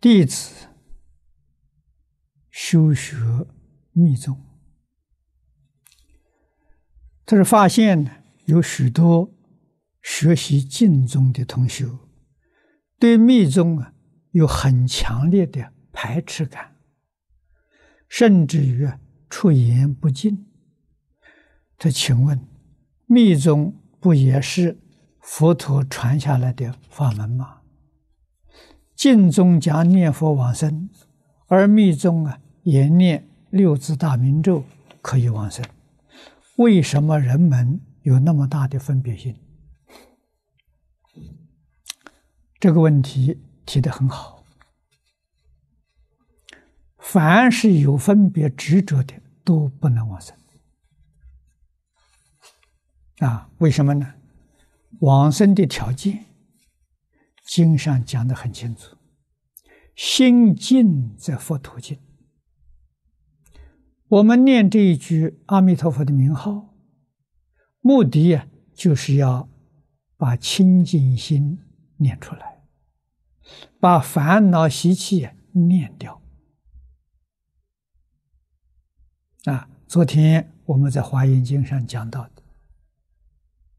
弟子修学密宗，他是发现有许多学习净宗的同学，对密宗啊有很强烈的排斥感，甚至于出言不尽。他请问，密宗不也是佛陀传下来的法门吗？净宗讲念佛往生，而密宗啊也念六字大明咒可以往生，为什么人们有那么大的分别心？这个问题提得很好。凡是有分别执着的，都不能往生。啊，为什么呢？往生的条件，经上讲的很清楚：心净则佛土净。我们念这一句阿弥陀佛的名号，目的啊，就是要把清净心念出来，把烦恼习气念掉。啊，昨天我们在华严经上讲到的。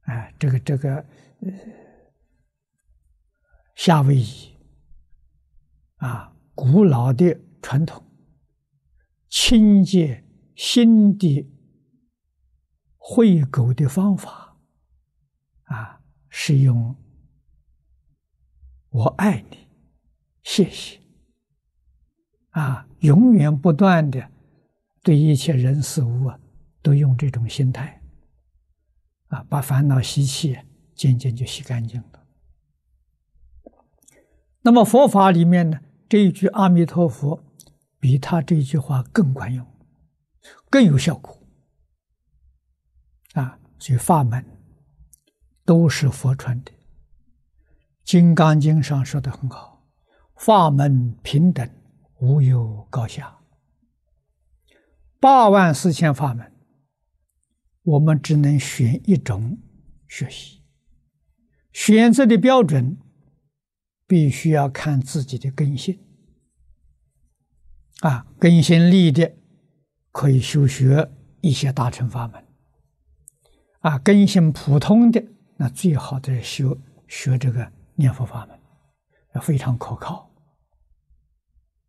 哎，这个这个，呃，夏威夷啊，古老的传统，清洁心的会狗的方法啊，是用“我爱你”，谢谢啊，永远不断的对一切人事物啊，都用这种心态。啊，把烦恼习气渐渐就洗干净了。那么佛法里面呢，这一句阿弥陀佛，比他这句话更管用，更有效果。啊，所以法门都是佛传的，《金刚经》上说的很好：“法门平等，无有高下。”八万四千法门。我们只能选一种学习，选择的标准必须要看自己的根性啊，根性利的可以修学一些大乘法门啊，根性普通的那最好的修学这个念佛法门，要非常可靠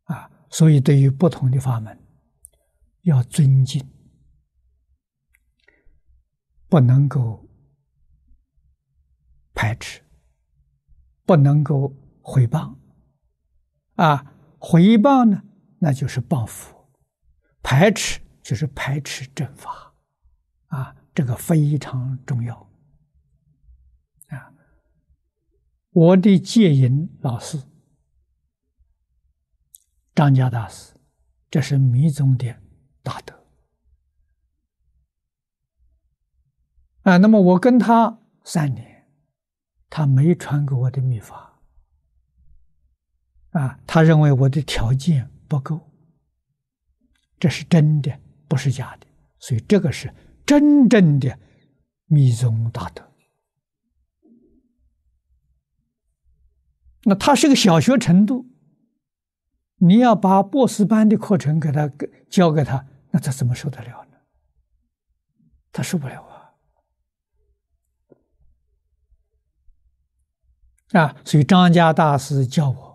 啊。所以，对于不同的法门，要尊敬。不能够排斥，不能够毁谤，啊，毁谤呢，那就是报复；排斥就是排斥正法，啊，这个非常重要。啊，我的戒淫老师张家大师，这是密宗的大德。啊，那么我跟他三年，他没传给我的密法，啊，他认为我的条件不够，这是真的，不是假的，所以这个是真正的密宗大德。那他是个小学程度，你要把博士班的课程给他教给他，那他怎么受得了呢？他受不了啊。啊，所以张家大师教我，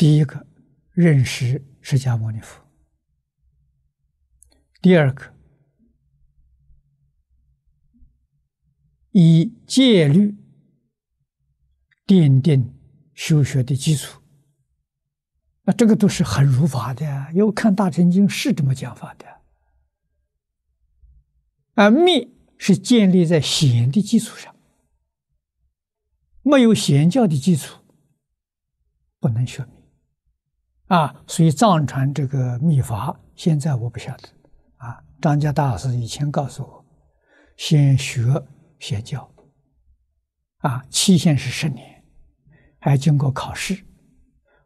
第一个认识释迦牟尼佛，第二个以戒律奠定修学的基础。那这个都是很如法的，因为看《大乘经》是这么讲法的。啊，密是建立在显的基础上。没有显教的基础，不能学密啊！所以藏传这个密法，现在我不晓得啊。张家大师以前告诉我，先学显教啊，期限是十年，还经过考试，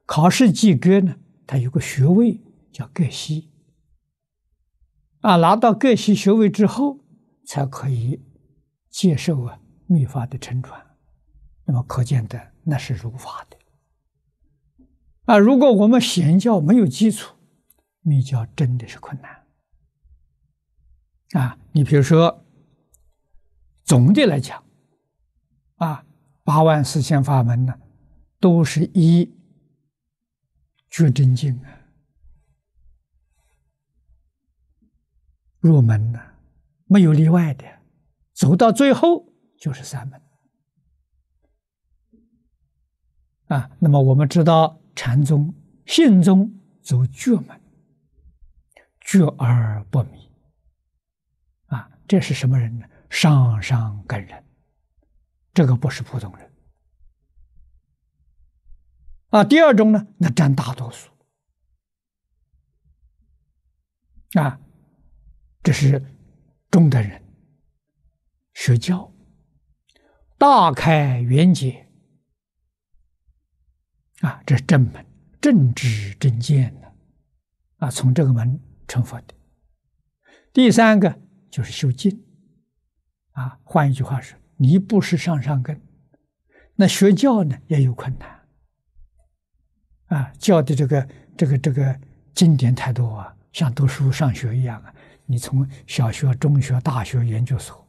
考试及格呢，他有个学位叫格西啊，拿到格西学位之后，才可以接受啊密法的承传。那么可见的那是如法的啊，如果我们显教没有基础，密教真的是困难。啊，你比如说，总的来讲，啊，八万四千法门呢，都是一觉真经啊入门的，没有例外的，走到最后就是三门。啊，那么我们知道禅宗、信宗走绝门，绝而不迷啊。这是什么人呢？上上根人，这个不是普通人啊。第二种呢，那占大多数啊，这是中等人，学教，大开圆解啊，这是正门，正知正见的啊，从这个门成佛的。第三个。就是修静，啊，换一句话说，你不是上上根，那学教呢也有困难，啊，教的这个这个这个经典太多啊，像读书上学一样啊，你从小学、中学、大学、研究所，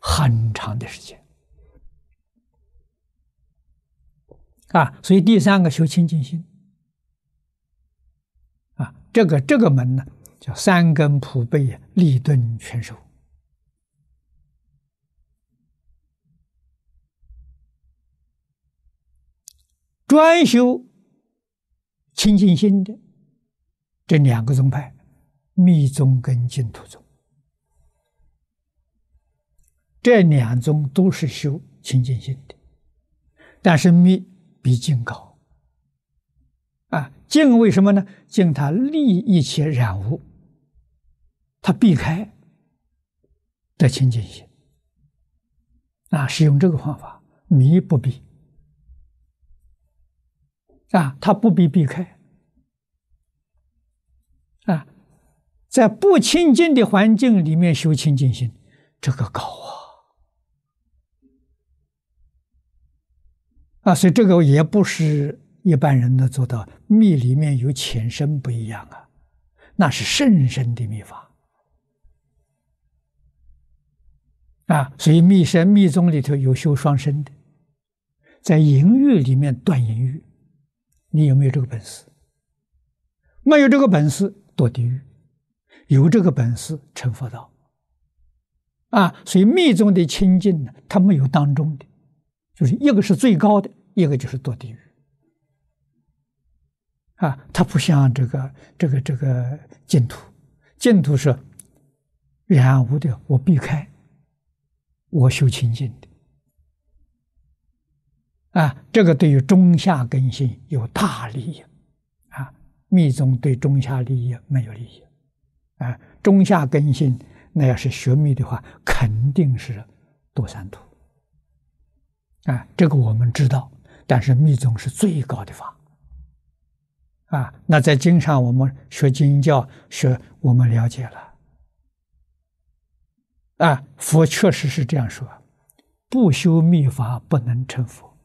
很长的时间，啊，所以第三个修清净心，啊，这个这个门呢。叫三根普被，立顿全收，专修清净心的这两个宗派，密宗跟净土宗，这两宗都是修清净心的，但是密比净高啊！净为什么呢？净它立一切染污。他避开的清净心，啊，是用这个方法，迷不避，啊，他不必避开，啊，在不清净的环境里面修清净心，这个高啊，啊，所以这个也不是一般人能做到。密里面有浅深不一样啊，那是甚深的密法。啊，所以密深密宗里头有修双身的，在淫欲里面断淫欲，你有没有这个本事？没有这个本事堕地狱，有这个本事成佛道。啊，所以密宗的清净呢，它没有当中的，就是一个是最高的，一个就是堕地狱。啊，它不像这个这个这个净土，净土是染污的，我避开。我修清净的啊，这个对于中下根性有大利益啊。密宗对中下利益没有利益啊。中下根性那要是学密的话，肯定是堕三途啊。这个我们知道，但是密宗是最高的法啊。那在经上，我们学经教学，我们了解了。啊，佛确实是这样说：不修密法不能成佛。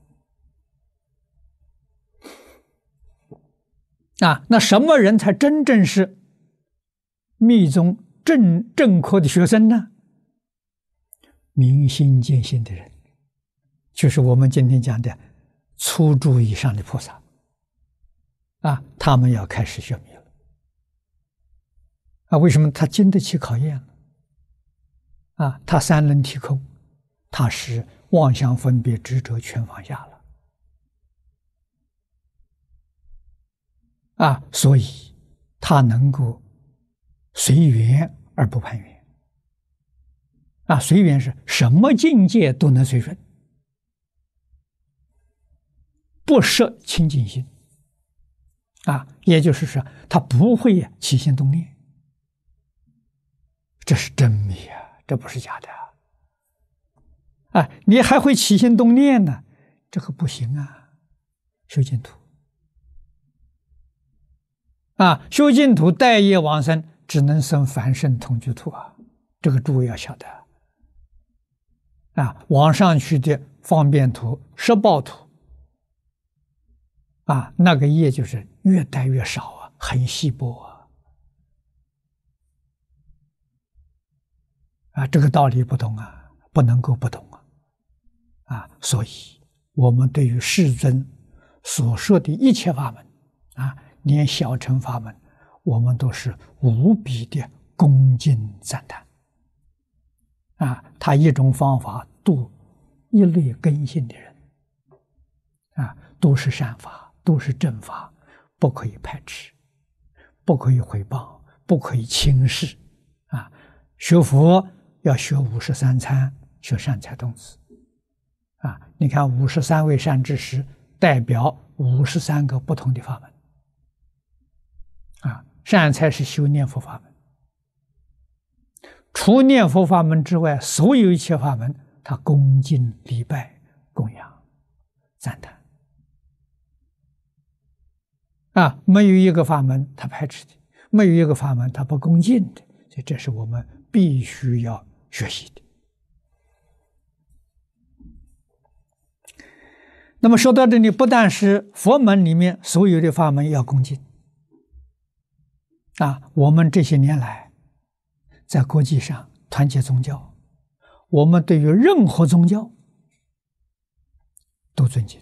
啊，那什么人才真正是密宗正正科的学生呢？明心见性的人，就是我们今天讲的初住以上的菩萨。啊，他们要开始学密了。啊，为什么他经得起考验？啊，他三轮体空，他是妄想分别执着全放下了，啊，所以他能够随缘而不攀缘，啊，随缘是什么境界都能随顺，不设清净心，啊，也就是说他不会起心动念，这是真密啊。这不是假的，啊，你还会起心动念呢，这个不行啊！修净土，啊，修净土带业往生，只能生凡圣同居土啊！这个诸位要晓得，啊，往上去的方便土、摄报土，啊，那个业就是越带越少啊，很稀薄啊，啊，这个道理不懂啊，不能够不懂啊，啊，所以我们对于世尊所说的一切法门，啊，连小乘法门，我们都是无比的恭敬赞叹，啊，他一种方法度一类根性的人，啊，都是善法。都是正法，不可以排斥，不可以毁谤，不可以轻视，啊！学佛要学五十三参，学善财童子，啊！你看五十三位善知识代表五十三个不同的法门，啊！善财是修念佛法门，除念佛法门之外，所有一切法门，他恭敬礼拜、供养、赞叹。啊，没有一个法门他排斥的，没有一个法门他不恭敬的，所以这是我们必须要学习的。那么说到这里，不但是佛门里面所有的法门要恭敬，啊，我们这些年来在国际上团结宗教，我们对于任何宗教都尊敬，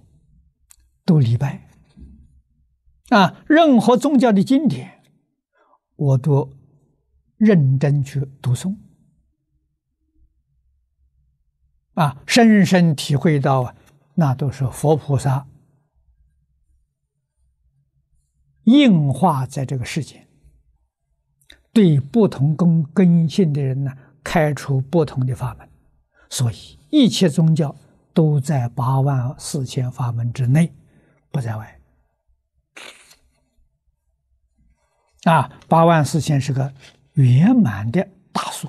都礼拜。啊，任何宗教的经典，我都认真去读诵，啊，深深体会到啊，那都是佛菩萨应化在这个世间，对不同根根性的人呢，开出不同的法门，所以一切宗教都在八万四千法门之内，不在外。啊八万四千是个圆满的大数。